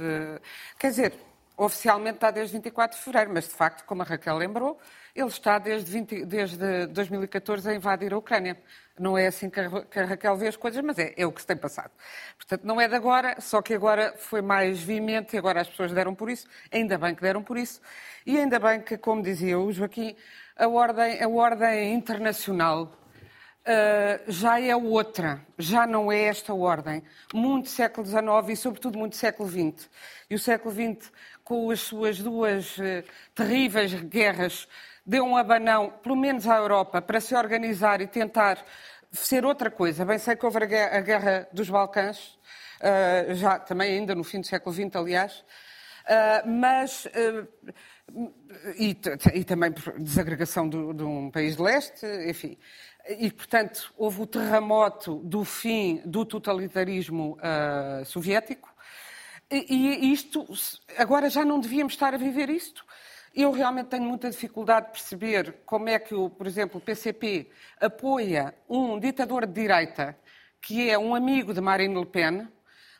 Quer dizer, oficialmente está desde 24 de fevereiro, mas de facto, como a Raquel lembrou, ele está desde, 20, desde 2014 a invadir a Ucrânia. Não é assim que a Raquel vê as coisas, mas é, é, o que se tem passado. Portanto, não é de agora, só que agora foi mais veemente e agora as pessoas deram por isso. Ainda bem que deram por isso. E ainda bem que, como dizia o Joaquim, a ordem, a ordem internacional Uh, já é outra, já não é esta ordem. Muito século XIX e, sobretudo, muito século XX. E o século XX, com as suas duas uh, terríveis guerras deu um abanão, pelo menos à Europa, para se organizar e tentar ser outra coisa. Bem sei que houve a guerra, dos Balcãs, uh, já também ainda no fim do século XX, aliás, uh, mas e, e, também desagregação do, de um país de leste, enfim. E, portanto, houve o terremoto do fim do totalitarismo soviético. E, e, isto, agora já não devíamos estar a viver isto. Eu realmente tenho muita dificuldade de perceber como é que, o, por exemplo, o PCP apoia um ditador de direita que é um amigo de Marine Le Pen,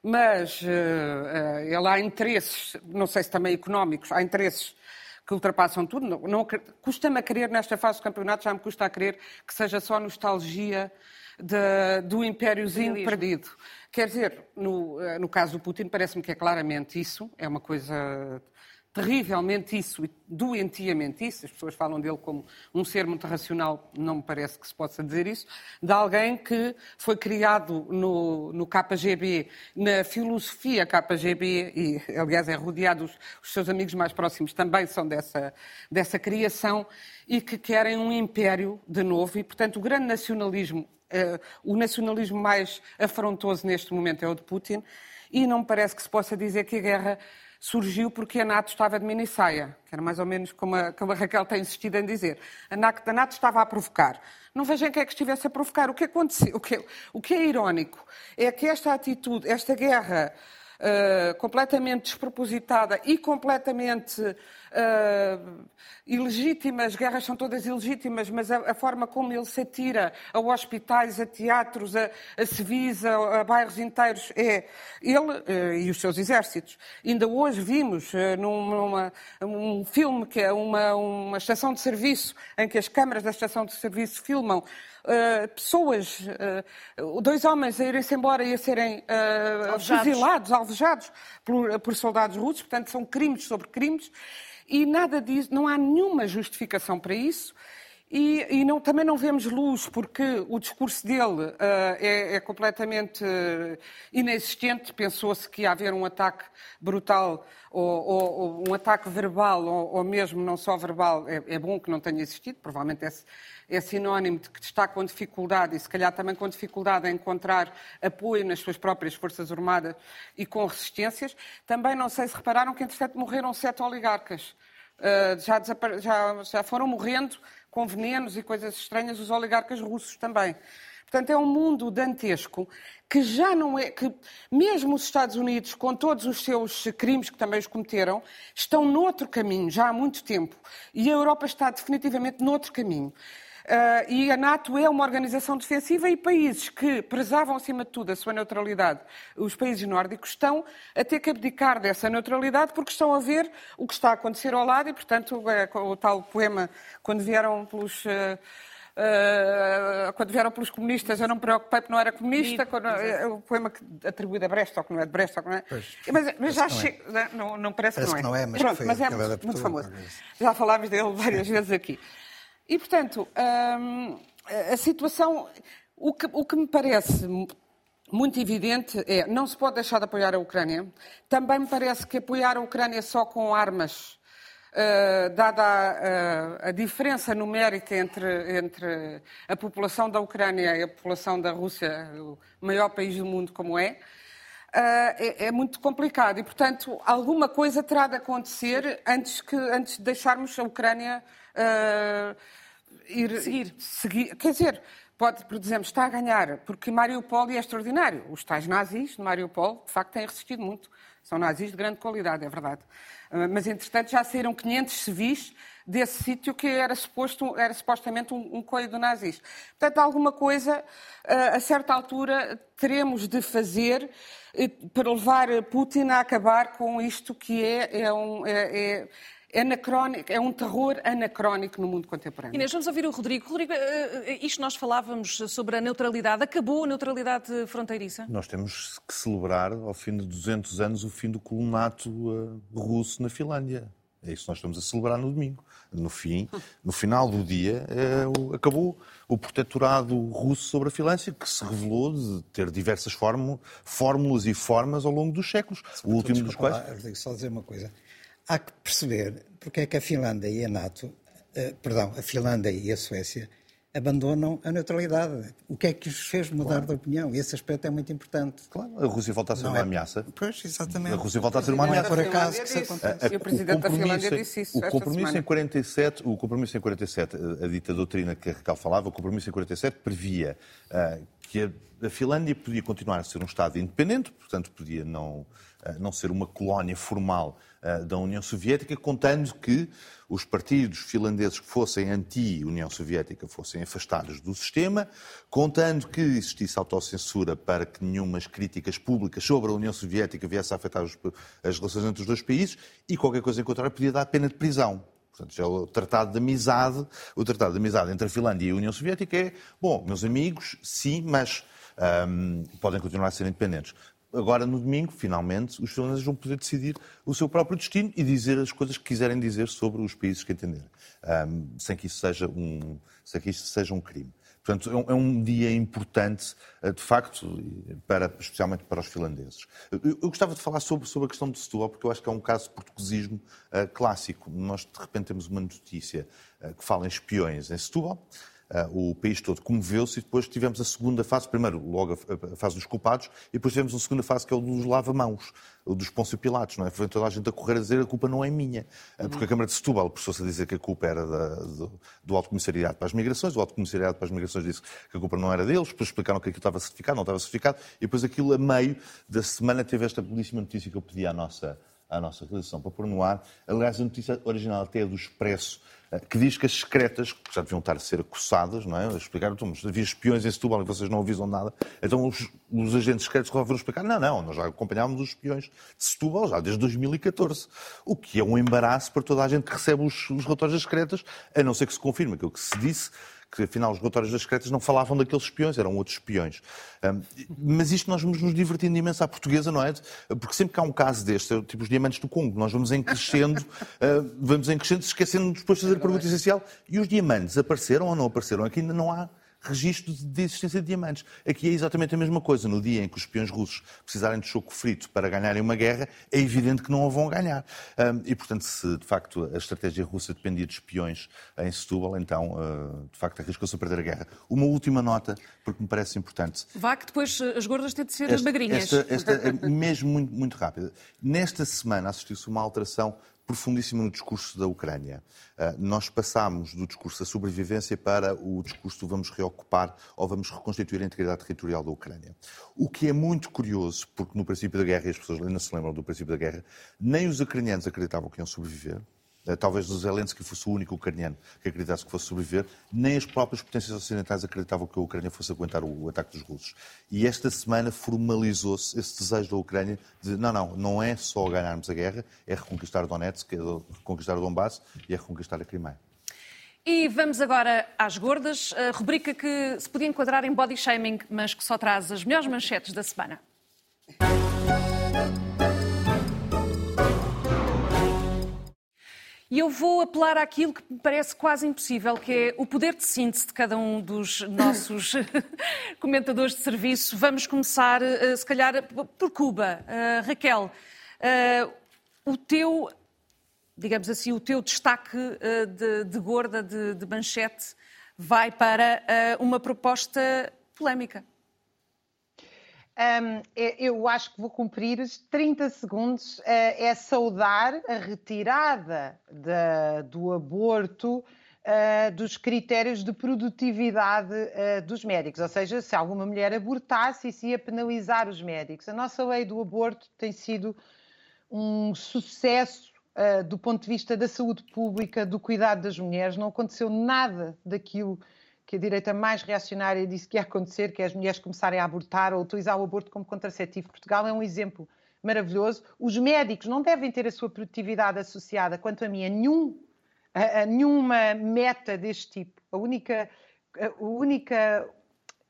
mas uh, uh, ele há interesses, não sei se também económicos, há interesses que ultrapassam tudo. Não, não custa-me a crer, nesta fase do campeonato, já me custa a crer que seja só nostalgia de, do impériozinho perdido. Quer dizer, no, eh, no caso do Putin, parece-me que é claramente isso, é uma coisa terrivelmente isso, doentiamente isso, as pessoas falam dele como um ser muito racional, não me parece que se possa dizer isso, de alguém que foi criado no, no KGB, na filosofia KGB, e aliás é rodeado, os, os seus amigos mais próximos também são dessa, dessa criação, e que querem um império de novo, e portanto o grande nacionalismo, o nacionalismo mais afrontoso neste momento é o de Putin, e não me parece que se possa dizer que a guerra surgiu porque a NATO estava de mini saia, que era mais ou menos como a, como a Raquel tem insistido em dizer. A NATO, a NATO estava a provocar. Não vejam quem é que estivesse a provocar. O que aconteceu, o que, o que é irónico é que esta atitude, esta guerra uh, completamente despropositada e completamente uh, ilegítima, as guerras são todas ilegítimas, mas a, a, forma como ele se atira a hospitais, a teatros, a, a civis, a, a bairros inteiros, é ele uh, e os seus exércitos. Ainda hoje vimos uh, numa, um filme que é uma, uma estação de serviço, em que as câmaras da estação de serviço filmam Uh, pessoas, uh, dois homens a irem-se embora e a serem uh, alvejados. fuzilados, alvejados por, por soldados russos, portanto são crimes sobre crimes. E nada disso, não há nenhuma justificação para isso. E, e não, também não vemos luz, porque o discurso dele uh, é, é, completamente uh, inexistente. Pensou-se que ia haver um ataque brutal, ou, ou, ou um ataque verbal, ou, ou, mesmo não só verbal. É, é, bom que não tenha existido, provavelmente é, é sinónimo de que está com dificuldade, e se calhar também com dificuldade em encontrar apoio nas suas próprias Forças Armadas e com resistências. Também não sei se repararam que, entretanto, morreram sete oligarcas. Uh, já, já, já foram morrendo com venenos e coisas estranhas, os oligarcas russos também. Portanto, é um mundo dantesco que já não é. que mesmo os Estados Unidos, com todos os seus crimes que também os cometeram, estão noutro caminho já há muito tempo. E a Europa está definitivamente noutro caminho. Uh, e a NATO é uma organização defensiva e países que prezavam, acima de tudo, a sua neutralidade, os países nórdicos, estão a ter que abdicar dessa neutralidade porque estão a ver o que está a acontecer ao lado e, portanto, é, o tal poema, quando vieram pelos. Uh, Uh, quando vieram pelos comunistas, eu não me preocupei porque não era comunista. Quando, uh, o poema que, atribuído a Brest, ou que não é de Brest, ou que não é. Pois, mas, mas já chega. Não, é. não, não, parece, parece que não é. Que não é mas, Pronto, mas é muito, muito famoso. Já falámos dele várias vezes aqui. E, portanto, hum, a situação. O que, o que me parece muito evidente é não se pode deixar de apoiar a Ucrânia. Também me parece que apoiar a Ucrânia só com armas, uh, dada a, a, diferença numérica entre, entre a população da Ucrânia e a população da Rússia, o maior país do mundo como é, é, é, muito complicado. E, portanto, alguma coisa terá de acontecer antes, que, antes de deixarmos a Ucrânia. Uh, ir seguir. seguir. Quer dizer, pode, por exemplo, está a ganhar, porque Mariupol é extraordinário. Os tais nazis de Mariupol, de facto, têm resistido muito. São nazis de grande qualidade, é verdade. Ah, mas, entretanto, já saíram 500 civis desse sítio que era, suposto, era supostamente um, um coio de nazis. Portanto, alguma coisa, ah, a certa altura, teremos de fazer eh, para levar Putin a acabar com isto que é, é, um, é, é anacrónico, é um terror anacrónico no mundo contemporâneo. Inês, vamos ouvir o Rodrigo. Rodrigo, eh, eh, isto nós falávamos sobre a neutralidade. Acabou a neutralidade fronteiriça? Nós temos que celebrar, ao fim de 200 anos, o fim do colonato russo na Finlândia. É isso que nós estamos a celebrar no domingo. No fim, no final do dia, é, acabou o protetorado russo sobre a Finlândia, que se revelou de ter diversas fórmulas e formas ao longo dos séculos. O último dos quais. Rodrigo, só dizer uma coisa há que perceber porque é que a Finlândia e a NATO, uh, perdão, a Finlândia e a Suécia abandonam a neutralidade. O que é que os fez mudar claro. de opinião? Esse aspecto é muito importante. Claro, a Rússia volta a ser não uma é... ameaça. Pois, exatamente. A Rússia volta a ser uma ameaça. Não é por acaso que isso acontece. o Presidente da Finlândia disse isso o compromisso em 47, O compromisso em 47, a dita doutrina que a Raquel falava, o compromisso em 47 previa uh, que a, a Finlândia podia continuar a ser um Estado independente, portanto podia não, uh, não ser uma colónia formal uh, da União Soviética, contando que os partidos finlandeses que fossem anti-União Soviética fossem afastados do sistema, contando que existisse autocensura para que nenhumas críticas públicas sobre a União Soviética viesse a afetar as relações entre os dois países e qualquer coisa em contrário podia dar pena de prisão. Portanto, já o tratado de amizade, o tratado de amizade entre a Finlândia e a União Soviética é, bom, meus amigos, sim, mas um, podem continuar a ser independentes agora no domingo, finalmente, os finlandeses vão poder decidir o seu próprio destino e dizer as coisas que quiserem dizer sobre os países que entenderem, um, sem que isso seja um, sem que isso seja um crime. Portanto, é um é dia importante, eh, de facto, para, especialmente para os finlandeses. Eu, gostava de falar sobre, sobre a questão de Setúbal, porque eu acho que é um caso de portuguesismo uh, clássico. Nós, de repente, temos uma notícia uh, que fala em espiões em Setúbal, o país todo comoveu-se e depois tivemos a segunda fase, primeiro logo a, fase dos culpados e depois tivemos uma segunda fase que é o dos lava-mãos, o dos Pôncio Pilatos, não é? Foi toda a gente a correr a dizer a culpa não é minha, uh, porque a Câmara de Setúbal prestou-se a dizer que a culpa era da, do, do Alto Comissariado para as Migrações, o Alto Comissariado para as Migrações disse que a culpa não era deles, depois explicaram que aquilo estava certificado, não estava certificado e depois aquilo a meio da semana teve esta belíssima notícia que eu pedi à nossa, à nossa realização para pôr no ar, aliás a notícia original até é do Expresso, que diz que as secretas, que já deviam estar a ser acossadas, não é? Explicaram, então, havia espiões em Setúbal e vocês não avisam nada. Então os, os agentes secretos resolveram explicar, não, não, nós já acompanhámos os espiões de Setúbal já desde 2014. O que é um embaraço para toda a gente que recebe os, os relatórios das secretas, a não ser que se confirme aquilo que se disse, que afinal os relatórios das secretas não falavam daqueles espiões, eram outros espiões. Um, mas isto nós vamos nos divertindo imenso à portuguesa, não é? Porque sempre que há um caso deste, é tipo os diamantes do Congo, nós vamos em crescendo, uh, vamos em crescendo, esquecendo depois de fazer a pergunta essencial. E os diamantes apareceram ou não apareceram? Aqui ainda não há registro de existência de diamantes. Aqui é exatamente a mesma coisa. No dia em que os espiões russos precisarem de choco frito para ganharem uma guerra, é evidente que não a vão ganhar. e, portanto, se de facto a estratégia russa dependia de espiões em Setúbal, então, uh, de facto, arriscou-se a perder a guerra. Uma última nota, porque me parece importante. Vá que depois as gordas têm de ser esta, magrinhas. Esta, esta é mesmo muito, muito rápida. Nesta semana assistiu-se uma alteração profundíssima no discurso da Ucrânia. Uh, nós passámos do discurso da sobrevivência para o discurso do vamos reocupar ou vamos reconstituir a integridade territorial da Ucrânia. O que é muito curioso, porque no princípio da guerra, e as pessoas ainda se lembram do princípio da guerra, nem os ucranianos acreditavam que iam sobreviver, talvez o Zelensky fosse o único ucraniano que acreditasse que fosse sobreviver, nem as próprias potências ocidentais acreditavam que a Ucrânia fosse aguentar o ataque dos russos. E esta semana formalizou-se esse desejo da Ucrânia de não, não, não é só ganharmos a guerra, é reconquistar Donetsk, é reconquistar o Donbass e é reconquistar a Crimeia. E vamos agora às gordas, a rubrica que se podia enquadrar em body shaming, mas que só traz as melhores manchetes da semana. E eu vou apelar àquilo que me parece quase impossível, que é o poder de síntese de cada um dos nossos comentadores de serviço. Vamos começar, eh, se calhar, por Cuba. Uh, Raquel, uh, o teu, digamos assim, o teu destaque de, de, gorda, de, de, manchete, vai para uma proposta polémica. Um, é, eu acho que vou cumprir 30 segundos. Uh, é saudar a retirada da, do aborto uh, dos critérios de produtividade uh, dos médicos. Ou seja, se alguma mulher abortasse, isso ia penalizar os médicos. A nossa lei do aborto tem sido um sucesso do ponto de vista da saúde pública, do cuidado das mulheres. Não aconteceu nada daquilo que que a direita mais reacionária disse que ia acontecer, que é as mulheres começarem a abortar ou utilizar o aborto como contraceptivo. Portugal é um exemplo maravilhoso. Os médicos não devem ter a sua produtividade associada, quanto a mim, a, nenhum, a, a nenhuma meta deste tipo. A única, a única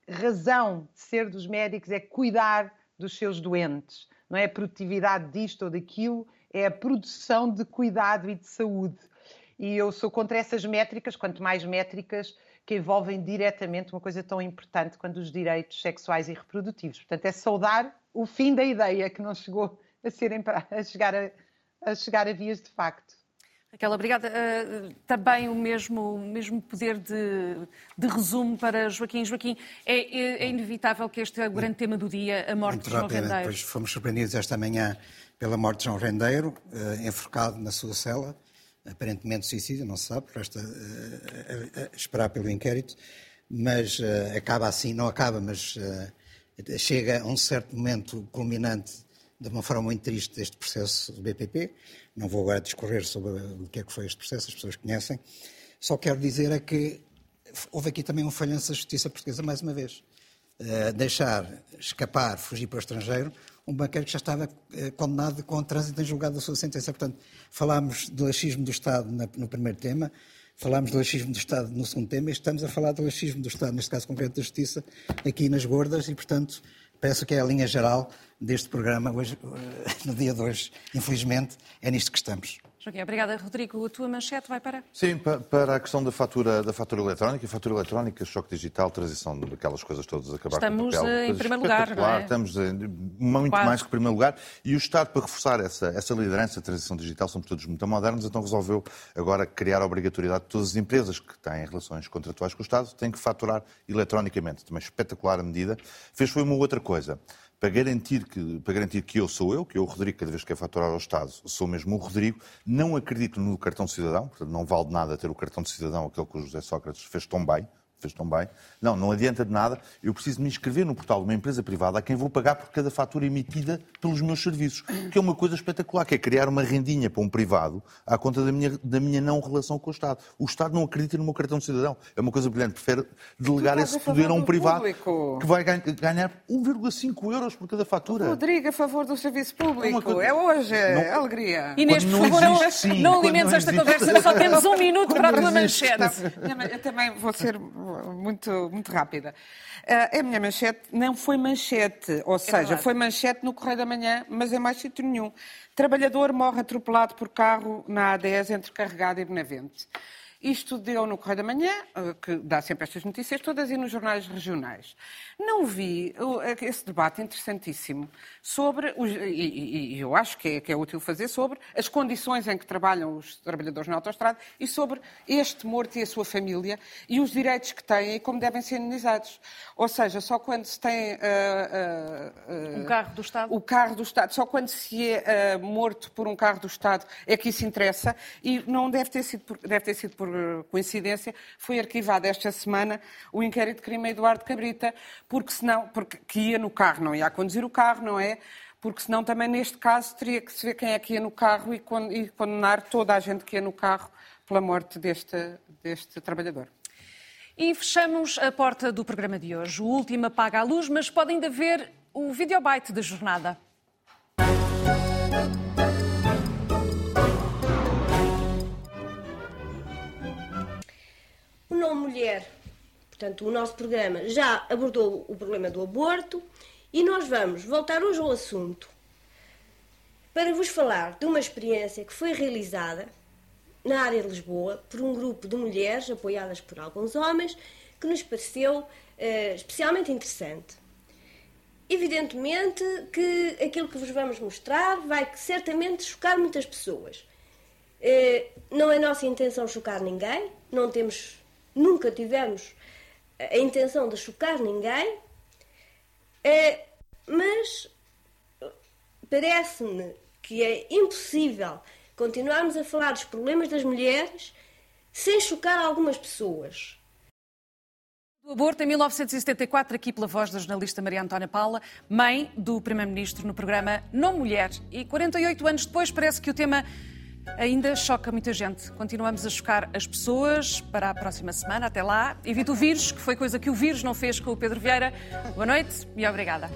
razão de ser dos médicos é cuidar dos seus doentes. Não é a produtividade disto ou daquilo, é a produção de cuidado e de saúde. E eu sou contra essas métricas, quanto mais métricas, que envolvem diretamente uma coisa tão importante quanto os direitos sexuais e reprodutivos. Portanto, é saudar o fim da ideia que não chegou a, serem, a, chegar, a, a chegar a vias de facto. Aquela obrigada. Uh, também o mesmo, o mesmo poder de, de resumo para Joaquim. Joaquim, é, é, é, inevitável que este é o grande tema do dia, a morte de João Rendeiro. Pois fomos surpreendidos esta manhã pela morte de João Rendeiro, uh, enforcado na sua cela, aparentemente suicídio, não se sabe, resta uh, esperar pelo inquérito, mas acaba assim, não acaba, mas chega a um certo momento culminante de uma forma muito triste deste processo do BPP. Não vou agora discorrer sobre o que é que foi este processo, as pessoas conhecem. Só quero dizer é que houve aqui também um falhanço da justiça portuguesa, mais uma vez. Uh, deixar escapar, fugir para o estrangeiro, um banqueiro que já estava uh, condenado com trânsito em julgado da sua sentença. Portanto, falámos do laxismo do Estado na, no primeiro tema, falámos do laxismo do Estado no segundo tema e estamos a falar do laxismo do Estado, neste caso concreto da Justiça, aqui nas gordas e, portanto, Penso que é a linha geral deste programa, hoje, eh, no dia de hoje, infelizmente, é nisto que estamos. Joaquim, obrigada. Rodrigo, a tua manchete vai para? Sim, para a questão da fatura, da fatura eletrónica. Fatura eletrónica, choque digital, transição daquelas coisas todas, acabar Estamos com o papel. Eh, em primeiro lugar, não é? Estamos em, muito Quase. mais que em primeiro lugar. E o Estado, para reforçar essa, essa liderança da transição digital, somos todos muito modernos, então resolveu agora criar a obrigatoriedade de todas as empresas que têm relações contratuais com o Estado têm que faturar eletronicamente. Também espetacular a medida. Fez foi uma outra coisa para garantir, que, para garantir que eu sou eu, que eu, Rodrigo, cada vez que é faturar ao Estado, sou mesmo o Rodrigo, não acredito no cartão de cidadão, portanto não vale nada ter o cartão de cidadão, aquele que o José Sócrates fez tão bem, fez tão bem. Não, não adianta de nada. Eu preciso me inscrever no portal de uma empresa privada a quem vou pagar por cada fatura emitida pelos meus serviços, que é uma coisa espetacular, que é criar uma rendinha para um privado à conta da minha, da minha não relação com o Estado. O Estado não acredita no meu cartão de cidadão. É uma coisa brilhante. Prefere delegar esse poder a um privado público. que vai ganhar 1,5 euros por cada fatura. Rodrigo, a favor do serviço público. É, coisa... é hoje, não... é alegria. Inês, por favor, não, sim, não alimentes esta conversa, só temos um minuto para a tua manchete. Eu também vou ser muito muito rápida. Uh, a minha manchete não foi manchete, ou é seja, verdade. foi manchete no Correio da Manhã, mas em mais sítio nenhum. Trabalhador morre atropelado por carro na A10 entre Carregado e Benavente. Isto deu no Correio da Manhã, eh, que dá sempre estas notícias todas, e nos jornais regionais. Não vi eh, esse debate interessantíssimo sobre, os, e, e, eu acho que é, que é, útil fazer, sobre as condições em que trabalham os trabalhadores na autostrada e sobre este morto e a sua família e os direitos que têm e como devem ser indenizados. Ou seja, só quando se tem. Uh, uh, um carro do Estado? O carro do Estado, só quando se é morto por um carro do Estado é que isso interessa e não deve ter sido por, deve ter sido por coincidência, foi arquivado esta semana o inquérito de crime a Eduardo Cabrita, porque senão, porque que ia no carro, não ia conduzir o carro, não é? Porque senão também neste caso teria que se ver quem é que ia no carro e condenar toda a gente que ia no carro pela morte deste, deste trabalhador. E fechamos a porta do programa de hoje. O último apaga a luz, mas pode ainda ver o videobite da jornada. Mulher, portanto, o nosso programa já abordou o problema do aborto e nós vamos voltar hoje ao assunto para vos falar de uma experiência que foi realizada na área de Lisboa por um grupo de mulheres apoiadas por alguns homens que nos pareceu uh, especialmente interessante. Evidentemente que aquilo que vos vamos mostrar vai certamente chocar muitas pessoas. Uh, não é nossa intenção chocar ninguém, não temos nunca tivemos a intenção de chocar ninguém, é, mas parece-me que é impossível continuarmos a falar dos problemas das mulheres sem chocar algumas pessoas. O aborto em 1974, aqui pela voz da jornalista Maria Antónia Paula, mãe do Primeiro-Ministro no programa Não Mulher. E 48 anos depois parece que o tema ainda choca muita gente. Continuamos a chocar as pessoas para a próxima semana. Até lá. Evite o vírus, que foi coisa que o vírus não fez com o Pedro Vieira. Boa noite e obrigada.